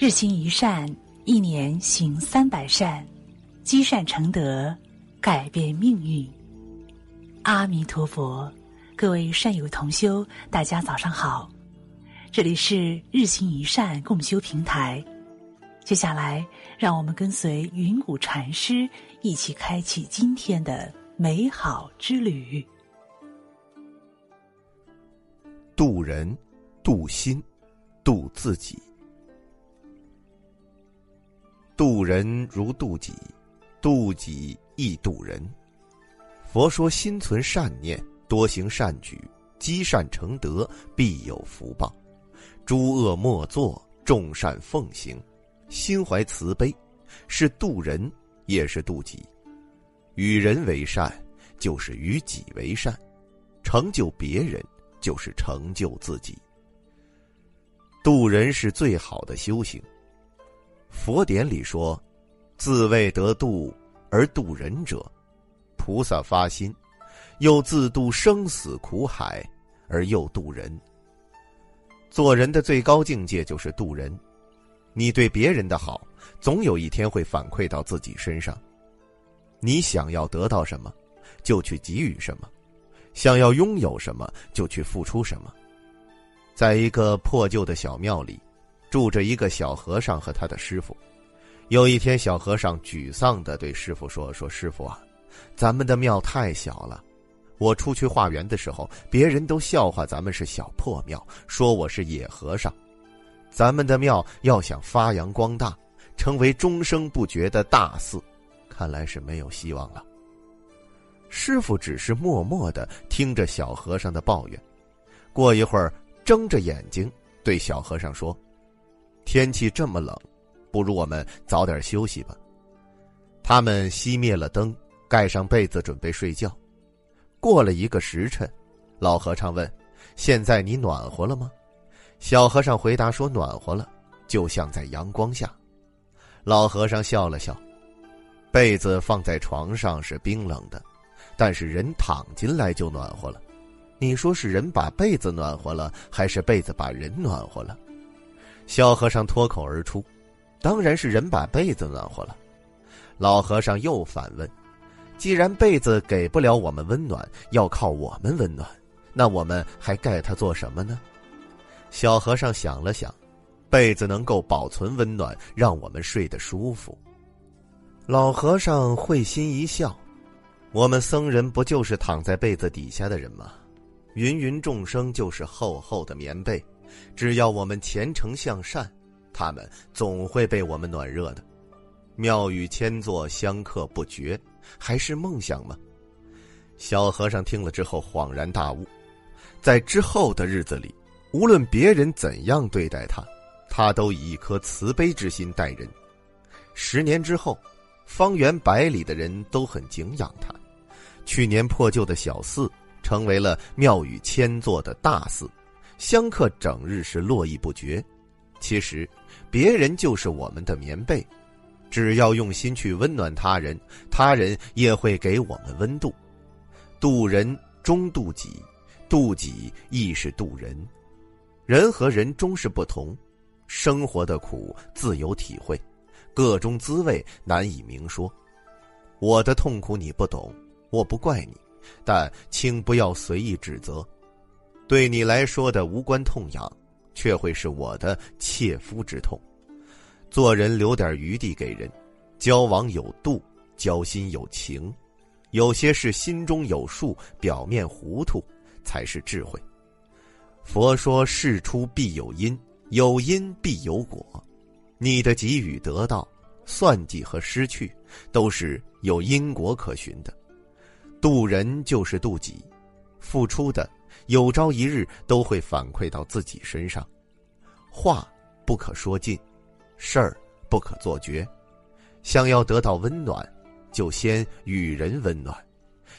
日行一善，一年行三百善，积善成德，改变命运。阿弥陀佛，各位善友同修，大家早上好，这里是日行一善共修平台。接下来，让我们跟随云谷禅师一起开启今天的美好之旅。渡人，渡心，渡自己。渡人如渡己，渡己亦渡人。佛说：心存善念，多行善举，积善成德，必有福报。诸恶莫作，众善奉行。心怀慈悲，是渡人，也是渡己。与人为善，就是与己为善；成就别人，就是成就自己。渡人是最好的修行。佛典里说：“自谓得度而度人者，菩萨发心，又自度生死苦海，而又度人。做人的最高境界就是渡人。你对别人的好，总有一天会反馈到自己身上。你想要得到什么，就去给予什么；想要拥有什么，就去付出什么。”在一个破旧的小庙里。住着一个小和尚和他的师傅。有一天，小和尚沮丧的对师傅说：“说师傅啊，咱们的庙太小了。我出去化缘的时候，别人都笑话咱们是小破庙，说我是野和尚。咱们的庙要想发扬光大，成为终生不绝的大寺，看来是没有希望了。”师傅只是默默的听着小和尚的抱怨。过一会儿，睁着眼睛对小和尚说。天气这么冷，不如我们早点休息吧。他们熄灭了灯，盖上被子，准备睡觉。过了一个时辰，老和尚问：“现在你暖和了吗？”小和尚回答说：“暖和了，就像在阳光下。”老和尚笑了笑：“被子放在床上是冰冷的，但是人躺进来就暖和了。你说是人把被子暖和了，还是被子把人暖和了？”小和尚脱口而出：“当然是人把被子暖和了。”老和尚又反问：“既然被子给不了我们温暖，要靠我们温暖，那我们还盖它做什么呢？”小和尚想了想：“被子能够保存温暖，让我们睡得舒服。”老和尚会心一笑：“我们僧人不就是躺在被子底下的人吗？芸芸众生就是厚厚的棉被。”只要我们虔诚向善，他们总会被我们暖热的。庙宇千座，香客不绝，还是梦想吗？小和尚听了之后恍然大悟，在之后的日子里，无论别人怎样对待他，他都以一颗慈悲之心待人。十年之后，方圆百里的人都很敬仰他。去年破旧的小寺，成为了庙宇千座的大寺。香客整日是络绎不绝，其实，别人就是我们的棉被，只要用心去温暖他人，他人也会给我们温度。渡人终渡己，渡己亦是渡人。人和人终是不同，生活的苦自有体会，各中滋味难以明说。我的痛苦你不懂，我不怪你，但请不要随意指责。对你来说的无关痛痒，却会是我的切肤之痛。做人留点余地给人，交往有度，交心有情。有些事心中有数，表面糊涂才是智慧。佛说事出必有因，有因必有果。你的给予得到，算计和失去，都是有因果可循的。渡人就是渡己，付出的。有朝一日都会反馈到自己身上，话不可说尽，事儿不可做绝。想要得到温暖，就先与人温暖；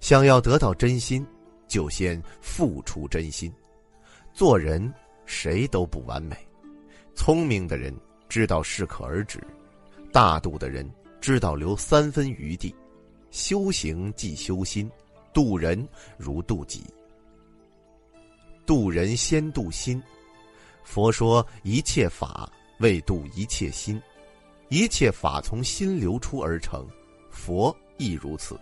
想要得到真心，就先付出真心。做人谁都不完美，聪明的人知道适可而止，大度的人知道留三分余地。修行即修心，渡人如渡己。渡人先渡心，佛说一切法为度一切心，一切法从心流出而成，佛亦如此。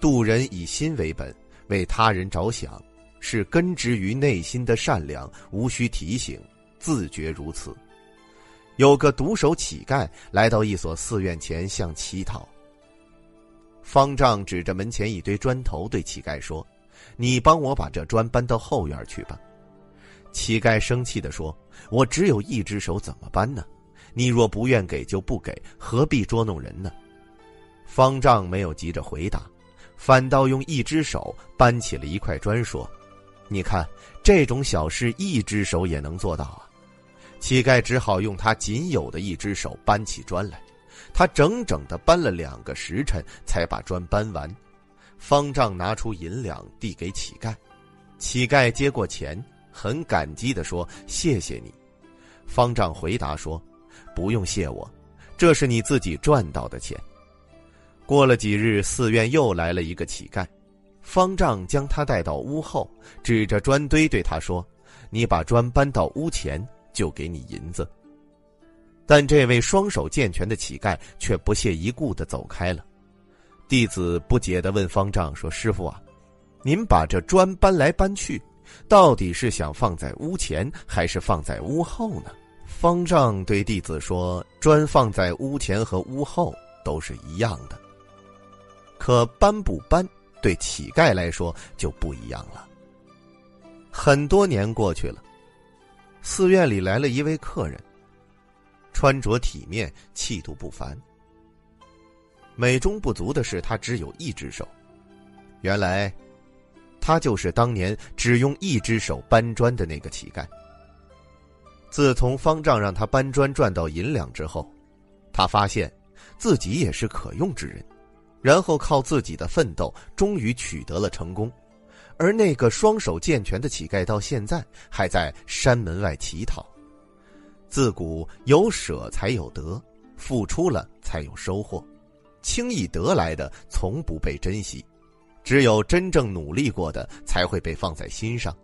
度人以心为本，为他人着想，是根植于内心的善良，无需提醒，自觉如此。有个独手乞丐来到一所寺院前向乞讨。方丈指着门前一堆砖头，对乞丐说：“你帮我把这砖搬到后院去吧。”乞丐生气地说：“我只有一只手，怎么搬呢？你若不愿给，就不给，何必捉弄人呢？”方丈没有急着回答。反倒用一只手搬起了一块砖，说：“你看，这种小事一只手也能做到啊！”乞丐只好用他仅有的一只手搬起砖来。他整整的搬了两个时辰，才把砖搬完。方丈拿出银两递给乞丐，乞丐接过钱，很感激的说：“谢谢你。”方丈回答说：“不用谢我，这是你自己赚到的钱。”过了几日，寺院又来了一个乞丐，方丈将他带到屋后，指着砖堆对他说：“你把砖搬到屋前，就给你银子。”但这位双手健全的乞丐却不屑一顾的走开了。弟子不解的问方丈说：“师傅啊，您把这砖搬来搬去，到底是想放在屋前，还是放在屋后呢？”方丈对弟子说：“砖放在屋前和屋后都是一样的。”可搬不搬，对乞丐来说就不一样了。很多年过去了，寺院里来了一位客人，穿着体面，气度不凡。美中不足的是，他只有一只手。原来，他就是当年只用一只手搬砖的那个乞丐。自从方丈让他搬砖赚到银两之后，他发现自己也是可用之人。然后靠自己的奋斗，终于取得了成功，而那个双手健全的乞丐到现在还在山门外乞讨。自古有舍才有得，付出了才有收获，轻易得来的从不被珍惜，只有真正努力过的才会被放在心上。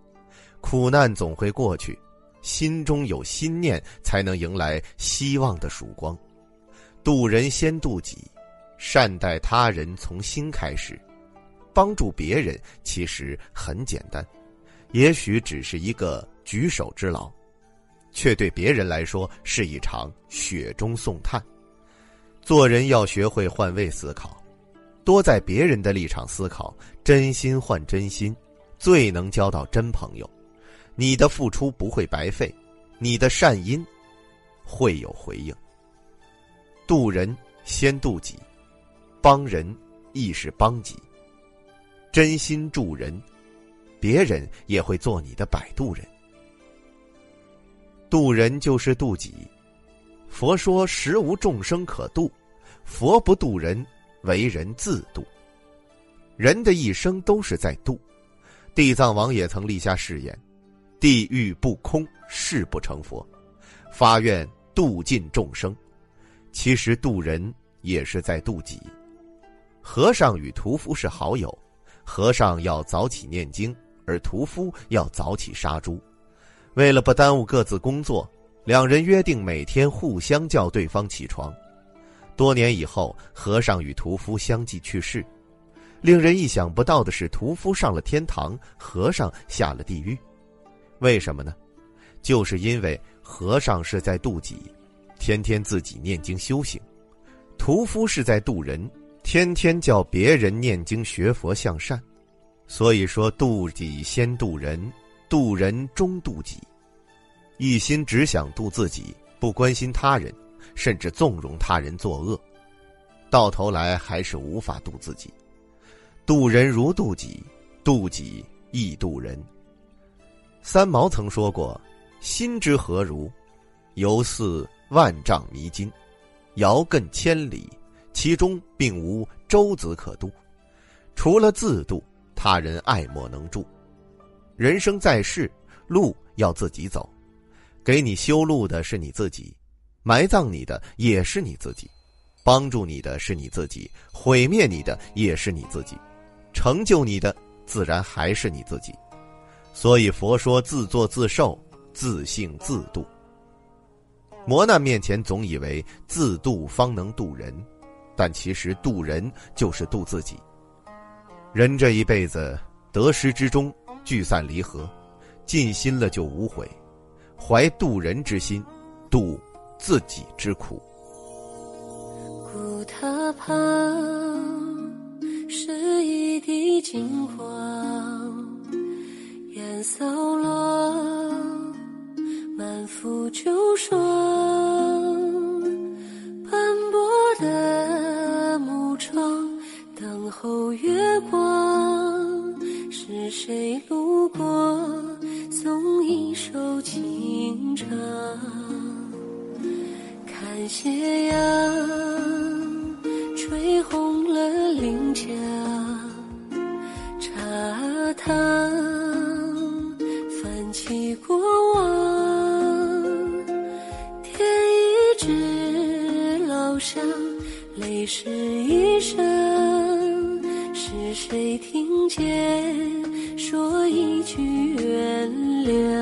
苦难总会过去，心中有心念，才能迎来希望的曙光。渡人先渡己。善待他人从心开始，帮助别人其实很简单，也许只是一个举手之劳，却对别人来说是一场雪中送炭。做人要学会换位思考，多在别人的立场思考，真心换真心，最能交到真朋友。你的付出不会白费，你的善因会有回应。渡人先渡己。帮人亦是帮己，真心助人，别人也会做你的摆渡人。渡人就是渡己。佛说：“实无众生可渡，佛不渡人，为人自渡。”人的一生都是在渡。地藏王也曾立下誓言：“地狱不空，誓不成佛。”发愿度尽众生。其实渡人也是在渡己。和尚与屠夫是好友，和尚要早起念经，而屠夫要早起杀猪。为了不耽误各自工作，两人约定每天互相叫对方起床。多年以后，和尚与屠夫相继去世。令人意想不到的是，屠夫上了天堂，和尚下了地狱。为什么呢？就是因为和尚是在渡己，天天自己念经修行；屠夫是在渡人。天天叫别人念经学佛向善，所以说渡己先渡人，渡人终渡己。一心只想渡自己，不关心他人，甚至纵容他人作恶，到头来还是无法渡自己。渡人如渡己，渡己亦渡人。三毛曾说过：“心之何如？犹似万丈迷津，遥亘千里。”其中并无舟子可渡，除了自渡，他人爱莫能助。人生在世，路要自己走，给你修路的是你自己，埋葬你的也是你自己，帮助你的是你自己，毁灭你的也是你自己，成就你的自然还是你自己。所以佛说：自作自受，自性自度。磨难面前总以为自渡方能渡人，但其实渡人就是渡自己。人这一辈子得失之中聚散离合，尽心了就无悔，怀渡人之心，渡自己之苦。古塔旁是一地金黄，烟扫落，满腹旧霜。忆过往。添一支老香，泪湿衣裳。是谁听见说一句原谅？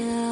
down.